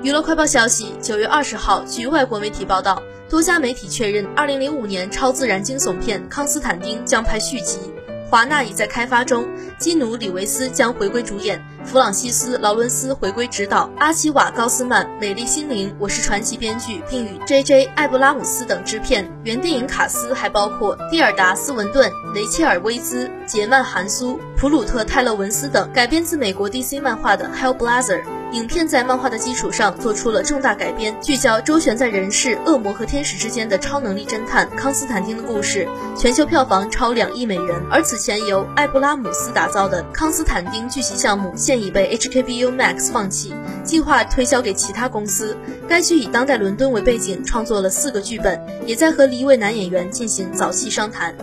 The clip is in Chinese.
娱乐快报消息，九月二十号，据外国媒体报道，多家媒体确认，二零零五年超自然惊悚片《康斯坦丁》将拍续集。华纳已在开发中，基努·里维斯将回归主演，弗朗西斯·劳伦斯回归执导，阿奇瓦·高斯曼、美丽心灵、我是传奇编剧，并与 J.J. 艾布拉姆斯等制片。原电影卡司还包括蒂尔达·斯文顿、雷切尔·威兹、杰曼·韩苏、普鲁特·泰勒文斯等。改编自美国 DC 漫画的《Hellblazer》。影片在漫画的基础上做出了重大改编，聚焦周旋在人世、恶魔和天使之间的超能力侦探康斯坦丁的故事，全球票房超两亿美元。而此前由艾布拉姆斯打造的康斯坦丁剧集项目现已被 HKBU Max 放弃，计划推销给其他公司。该剧以当代伦敦为背景，创作了四个剧本，也在和一位男演员进行早期商谈。